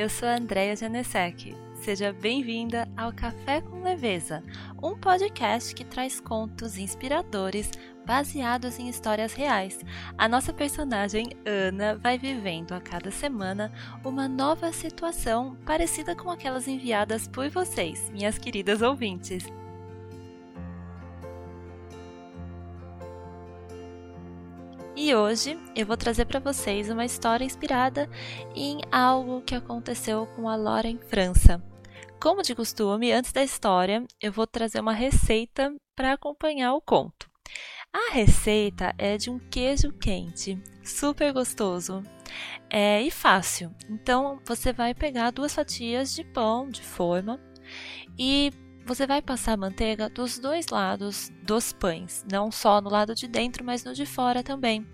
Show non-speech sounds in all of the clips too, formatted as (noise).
eu sou a Andrea Janesek. Seja bem-vinda ao Café com Leveza, um podcast que traz contos inspiradores baseados em histórias reais. A nossa personagem, Ana, vai vivendo a cada semana uma nova situação parecida com aquelas enviadas por vocês, minhas queridas ouvintes. E hoje eu vou trazer para vocês uma história inspirada em algo que aconteceu com a Laura em França. Como de costume, antes da história, eu vou trazer uma receita para acompanhar o conto. A receita é de um queijo quente, super gostoso é, e fácil. Então, você vai pegar duas fatias de pão de forma e você vai passar manteiga dos dois lados dos pães, não só no lado de dentro, mas no de fora também.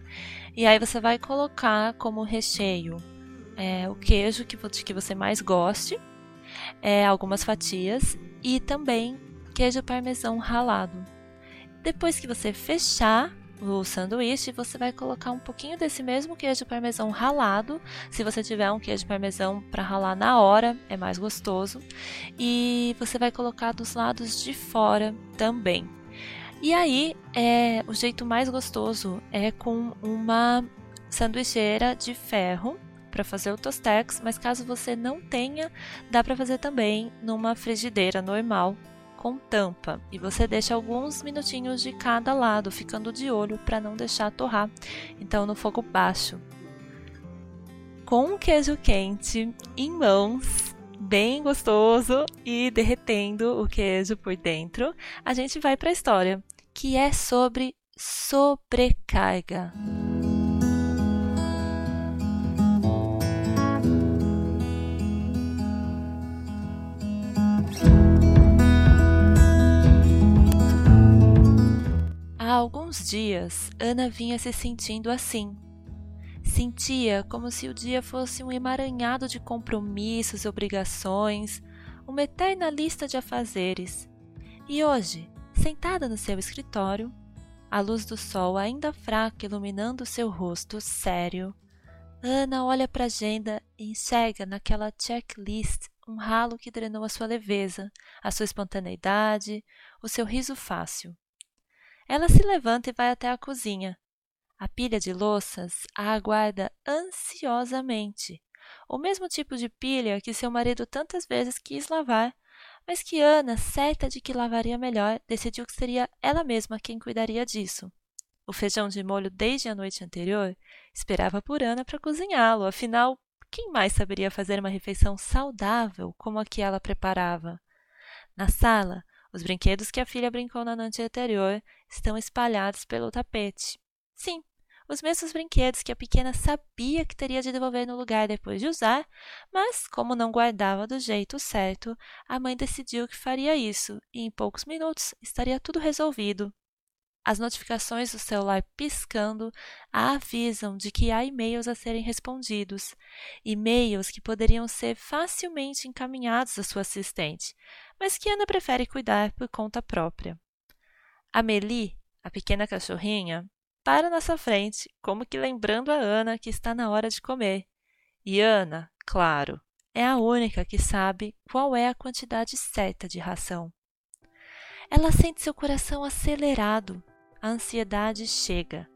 E aí você vai colocar como recheio é, o queijo que, que você mais goste, é, algumas fatias e também queijo parmesão ralado. Depois que você fechar o sanduíche, você vai colocar um pouquinho desse mesmo queijo parmesão ralado. Se você tiver um queijo parmesão para ralar na hora, é mais gostoso. E você vai colocar dos lados de fora também. E aí, é, o jeito mais gostoso é com uma sanduicheira de ferro para fazer o tostex, mas caso você não tenha, dá para fazer também numa frigideira normal com tampa e você deixa alguns minutinhos de cada lado, ficando de olho para não deixar torrar. Então no fogo baixo. Com um queijo quente em mãos, bem gostoso e derretendo o queijo por dentro, a gente vai para a história, que é sobre sobrecarga. Alguns dias, Ana vinha se sentindo assim. Sentia como se o dia fosse um emaranhado de compromissos e obrigações, uma eterna lista de afazeres. E hoje, sentada no seu escritório, a luz do sol ainda fraca iluminando seu rosto sério, Ana olha para a agenda e enxerga naquela checklist um ralo que drenou a sua leveza, a sua espontaneidade, o seu riso fácil. Ela se levanta e vai até a cozinha. A pilha de louças a aguarda ansiosamente. O mesmo tipo de pilha que seu marido tantas vezes quis lavar, mas que Ana, certa de que lavaria melhor, decidiu que seria ela mesma quem cuidaria disso. O feijão de molho desde a noite anterior esperava por Ana para cozinhá-lo, afinal, quem mais saberia fazer uma refeição saudável como a que ela preparava? Na sala, os brinquedos que a filha brincou na noite anterior estão espalhados pelo tapete. Sim, os mesmos brinquedos que a pequena sabia que teria de devolver no lugar depois de usar, mas, como não guardava do jeito certo, a mãe decidiu que faria isso e em poucos minutos estaria tudo resolvido. As notificações do celular piscando avisam de que há e-mails a serem respondidos, e-mails que poderiam ser facilmente encaminhados à sua assistente, mas que Ana prefere cuidar por conta própria. Amelie, a pequena cachorrinha, para na sua frente, como que lembrando a Ana que está na hora de comer. E Ana, claro, é a única que sabe qual é a quantidade certa de ração. Ela sente seu coração acelerado a ansiedade chega.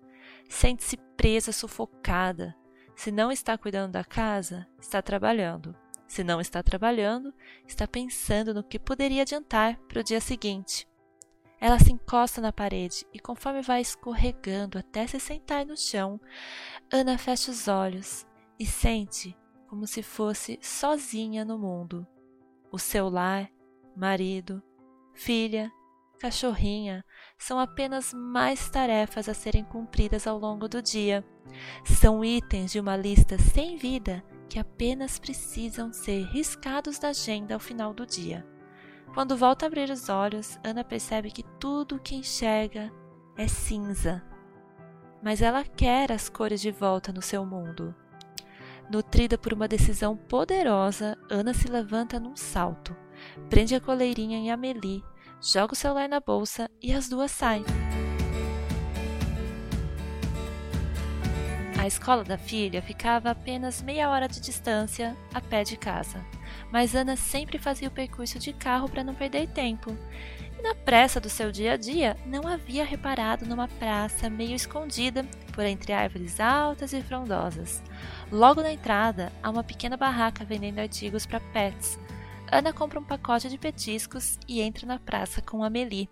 Sente-se presa, sufocada. Se não está cuidando da casa, está trabalhando. Se não está trabalhando, está pensando no que poderia adiantar para o dia seguinte. Ela se encosta na parede e, conforme vai escorregando até se sentar no chão, Ana fecha os olhos e sente como se fosse sozinha no mundo. O seu lar, marido, filha, cachorrinha são apenas mais tarefas a serem cumpridas ao longo do dia. São itens de uma lista sem vida que apenas precisam ser riscados da agenda ao final do dia. Quando volta a abrir os olhos, Ana percebe que tudo o que enxerga é cinza. Mas ela quer as cores de volta no seu mundo. Nutrida por uma decisão poderosa, Ana se levanta num salto, prende a coleirinha em Amelie joga o celular na bolsa e as duas saem. A escola da filha ficava a apenas meia hora de distância a pé de casa, mas Ana sempre fazia o percurso de carro para não perder tempo. E na pressa do seu dia a dia, não havia reparado numa praça meio escondida por entre árvores altas e frondosas. Logo na entrada, há uma pequena barraca vendendo artigos para pets. Ana compra um pacote de petiscos e entra na praça com Amelie.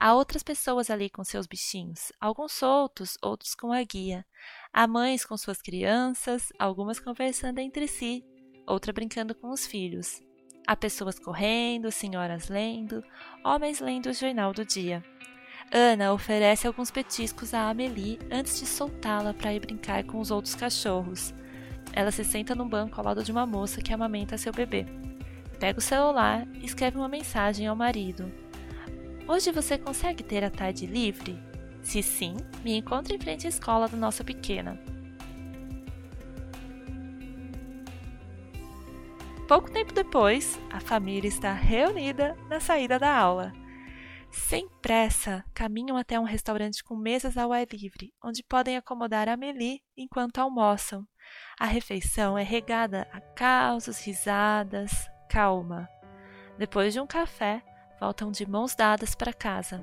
Há outras pessoas ali com seus bichinhos, alguns soltos, outros com a guia. Há mães com suas crianças, algumas conversando entre si, outra brincando com os filhos. Há pessoas correndo, senhoras lendo, homens lendo o jornal do dia. Ana oferece alguns petiscos a Amelie antes de soltá-la para ir brincar com os outros cachorros. Ela se senta no banco ao lado de uma moça que amamenta seu bebê. Pega o celular e escreve uma mensagem ao marido. Hoje você consegue ter a tarde livre? Se sim, me encontre em frente à escola da nossa pequena. Pouco tempo depois, a família está reunida na saída da aula. Sem pressa, caminham até um restaurante com mesas ao ar livre, onde podem acomodar a Amélie enquanto almoçam. A refeição é regada a causos, risadas, calma. Depois de um café, voltam de mãos dadas para casa.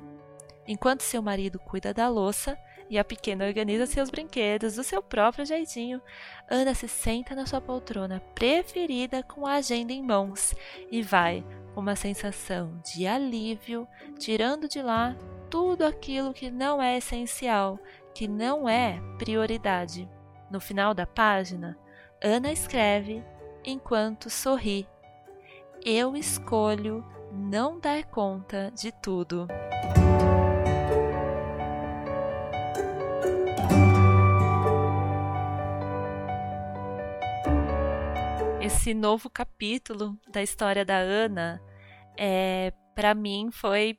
Enquanto seu marido cuida da louça e a pequena organiza seus brinquedos do seu próprio jeitinho, Ana se senta na sua poltrona preferida com a agenda em mãos e vai, com uma sensação de alívio, tirando de lá tudo aquilo que não é essencial, que não é prioridade. No final da página, Ana escreve enquanto sorri: Eu escolho não dar conta de tudo. Esse novo capítulo da história da Ana, é, para mim, foi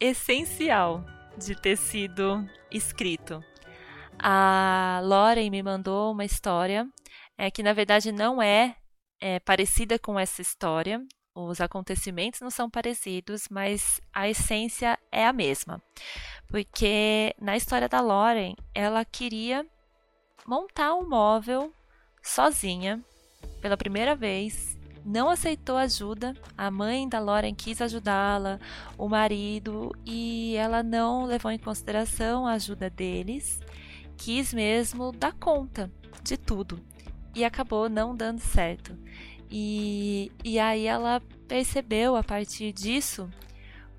essencial de ter sido escrito. A Lauren me mandou uma história é, que, na verdade, não é, é parecida com essa história. Os acontecimentos não são parecidos, mas a essência é a mesma. Porque na história da Lauren, ela queria montar um móvel sozinha pela primeira vez. Não aceitou ajuda, a mãe da Lauren quis ajudá-la, o marido, e ela não levou em consideração a ajuda deles, quis mesmo dar conta de tudo e acabou não dando certo. E, e aí ela percebeu a partir disso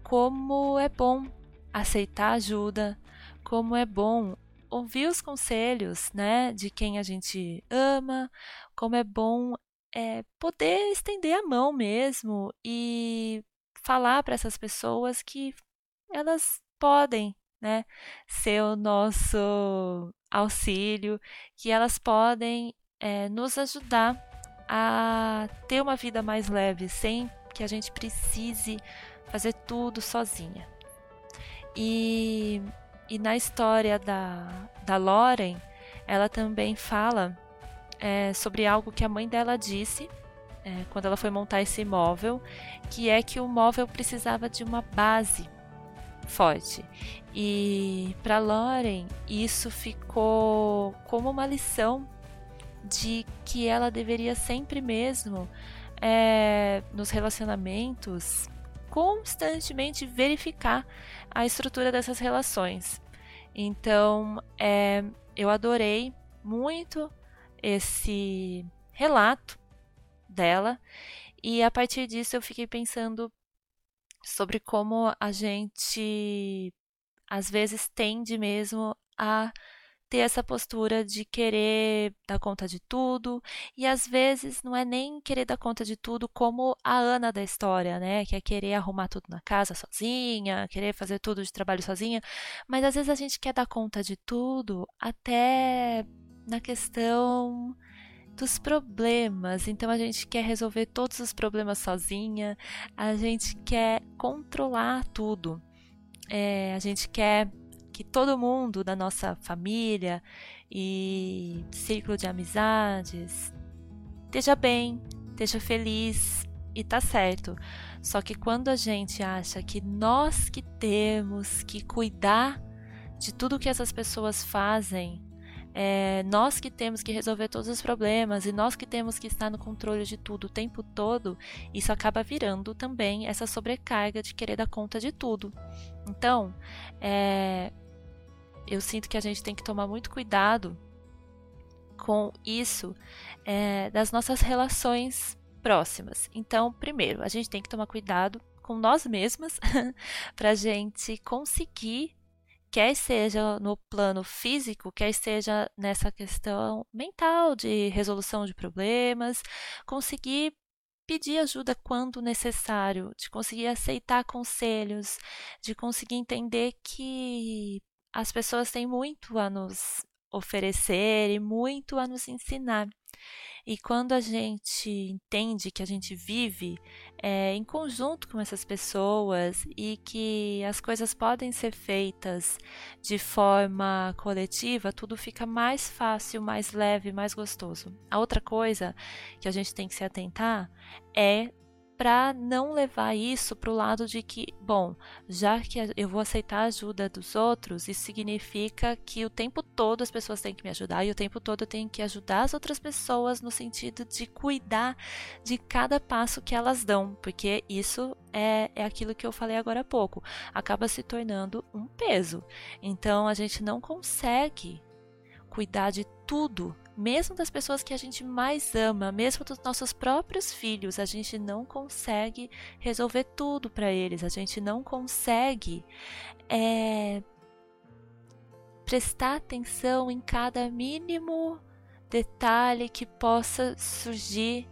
como é bom aceitar ajuda, como é bom ouvir os conselhos, né, de quem a gente ama, como é bom é, poder estender a mão mesmo e falar para essas pessoas que elas podem, né, ser o nosso auxílio, que elas podem é, nos ajudar a ter uma vida mais leve, sem que a gente precise fazer tudo sozinha. E, e na história da, da Lauren, ela também fala é, sobre algo que a mãe dela disse é, quando ela foi montar esse móvel, que é que o móvel precisava de uma base forte. E para Lauren, isso ficou como uma lição de que ela deveria sempre mesmo, é, nos relacionamentos, constantemente verificar a estrutura dessas relações. Então, é, eu adorei muito esse relato dela e a partir disso eu fiquei pensando sobre como a gente às vezes tende mesmo a ter essa postura de querer dar conta de tudo, e às vezes não é nem querer dar conta de tudo como a Ana da história, né? Que é querer arrumar tudo na casa sozinha, querer fazer tudo de trabalho sozinha, mas às vezes a gente quer dar conta de tudo até na questão dos problemas. Então a gente quer resolver todos os problemas sozinha, a gente quer controlar tudo. É, a gente quer que todo mundo da nossa família e círculo de amizades esteja bem, esteja feliz e tá certo. Só que quando a gente acha que nós que temos que cuidar de tudo que essas pessoas fazem, é, nós que temos que resolver todos os problemas e nós que temos que estar no controle de tudo o tempo todo, isso acaba virando também essa sobrecarga de querer dar conta de tudo. Então, é, eu sinto que a gente tem que tomar muito cuidado com isso é, das nossas relações próximas. Então, primeiro, a gente tem que tomar cuidado com nós mesmas (laughs) para a gente conseguir quer seja no plano físico, quer seja nessa questão mental de resolução de problemas, conseguir pedir ajuda quando necessário, de conseguir aceitar conselhos, de conseguir entender que as pessoas têm muito a nos oferecer e muito a nos ensinar. E quando a gente entende que a gente vive é, em conjunto com essas pessoas e que as coisas podem ser feitas de forma coletiva, tudo fica mais fácil, mais leve, mais gostoso. A outra coisa que a gente tem que se atentar é para não levar isso para o lado de que, bom, já que eu vou aceitar a ajuda dos outros, isso significa que o tempo todo as pessoas têm que me ajudar e o tempo todo eu tenho que ajudar as outras pessoas no sentido de cuidar de cada passo que elas dão, porque isso é, é aquilo que eu falei agora há pouco, acaba se tornando um peso. Então a gente não consegue cuidar de tudo mesmo das pessoas que a gente mais ama, mesmo dos nossos próprios filhos, a gente não consegue resolver tudo para eles, a gente não consegue é, prestar atenção em cada mínimo detalhe que possa surgir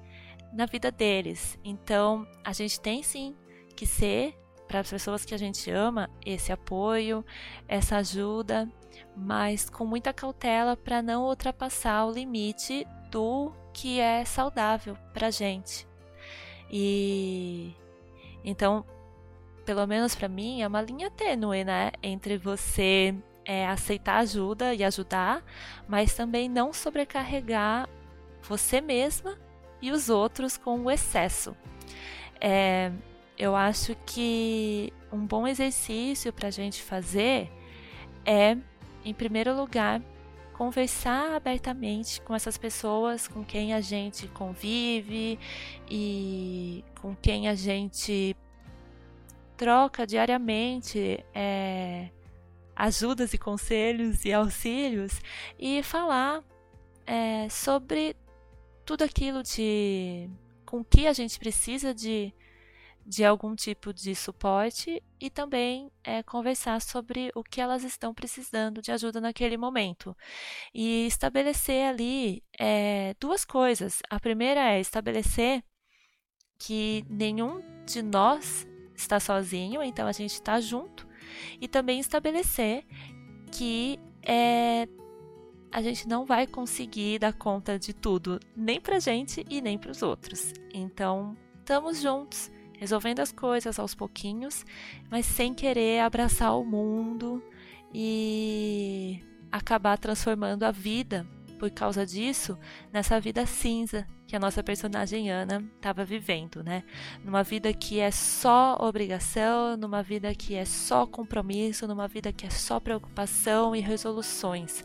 na vida deles. Então, a gente tem sim que ser para as pessoas que a gente ama esse apoio, essa ajuda mas com muita cautela para não ultrapassar o limite do que é saudável para gente. E então, pelo menos para mim, é uma linha tênue, né, entre você é, aceitar ajuda e ajudar, mas também não sobrecarregar você mesma e os outros com o excesso. É, eu acho que um bom exercício para a gente fazer é em primeiro lugar, conversar abertamente com essas pessoas com quem a gente convive e com quem a gente troca diariamente é, ajudas e conselhos e auxílios e falar é, sobre tudo aquilo de com que a gente precisa de de algum tipo de suporte e também é, conversar sobre o que elas estão precisando de ajuda naquele momento. E estabelecer ali é, duas coisas. A primeira é estabelecer que nenhum de nós está sozinho, então a gente está junto, e também estabelecer que é, a gente não vai conseguir dar conta de tudo, nem para gente e nem para os outros. Então, estamos juntos resolvendo as coisas aos pouquinhos, mas sem querer abraçar o mundo e acabar transformando a vida por causa disso nessa vida cinza que a nossa personagem Ana estava vivendo, né? Numa vida que é só obrigação, numa vida que é só compromisso, numa vida que é só preocupação e resoluções.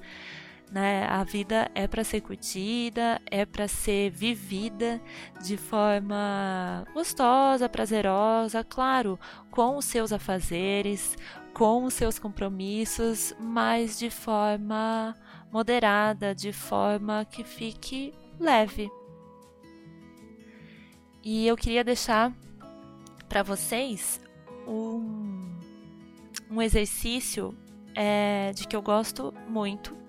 Né? A vida é para ser curtida, é para ser vivida de forma gostosa, prazerosa, claro, com os seus afazeres, com os seus compromissos, mas de forma moderada, de forma que fique leve. E eu queria deixar para vocês um, um exercício é, de que eu gosto muito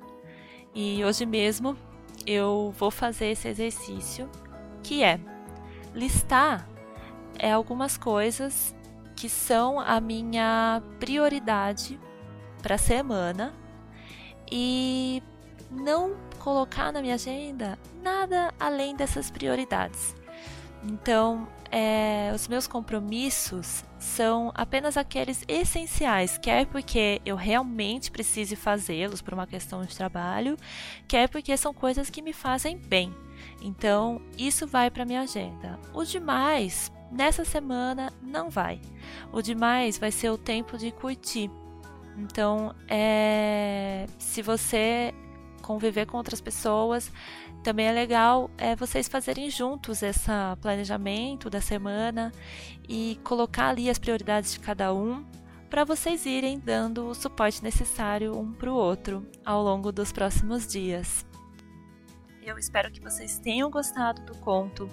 e hoje mesmo eu vou fazer esse exercício que é listar é, algumas coisas que são a minha prioridade para a semana e não colocar na minha agenda nada além dessas prioridades. Então, é, os meus compromissos são apenas aqueles essenciais, quer porque eu realmente precise fazê-los por uma questão de trabalho, quer porque são coisas que me fazem bem. Então, isso vai para minha agenda. O demais, nessa semana, não vai. O demais vai ser o tempo de curtir. Então, é, se você conviver com outras pessoas. Também é legal é, vocês fazerem juntos esse planejamento da semana e colocar ali as prioridades de cada um para vocês irem dando o suporte necessário um para o outro ao longo dos próximos dias. Eu espero que vocês tenham gostado do conto,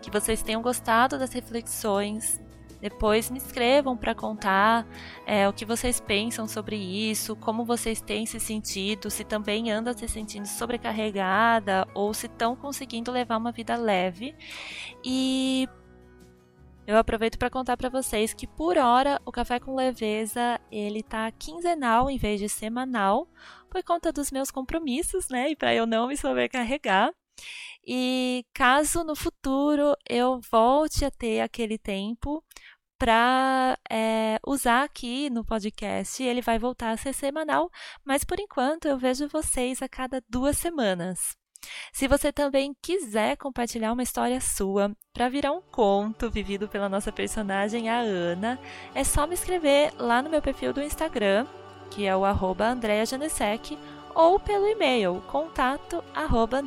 que vocês tenham gostado das reflexões. Depois me escrevam para contar é, o que vocês pensam sobre isso, como vocês têm se sentido, se também andam se sentindo sobrecarregada ou se estão conseguindo levar uma vida leve. E eu aproveito para contar para vocês que por hora o Café com Leveza ele tá quinzenal em vez de semanal, por conta dos meus compromissos, né? E para eu não me sobrecarregar. E caso no futuro eu volte a ter aquele tempo para é, usar aqui no podcast, ele vai voltar a ser semanal, mas por enquanto eu vejo vocês a cada duas semanas. Se você também quiser compartilhar uma história sua para virar um conto vivido pela nossa personagem, a Ana, é só me escrever lá no meu perfil do Instagram, que é o arroba ou pelo e-mail contato arroba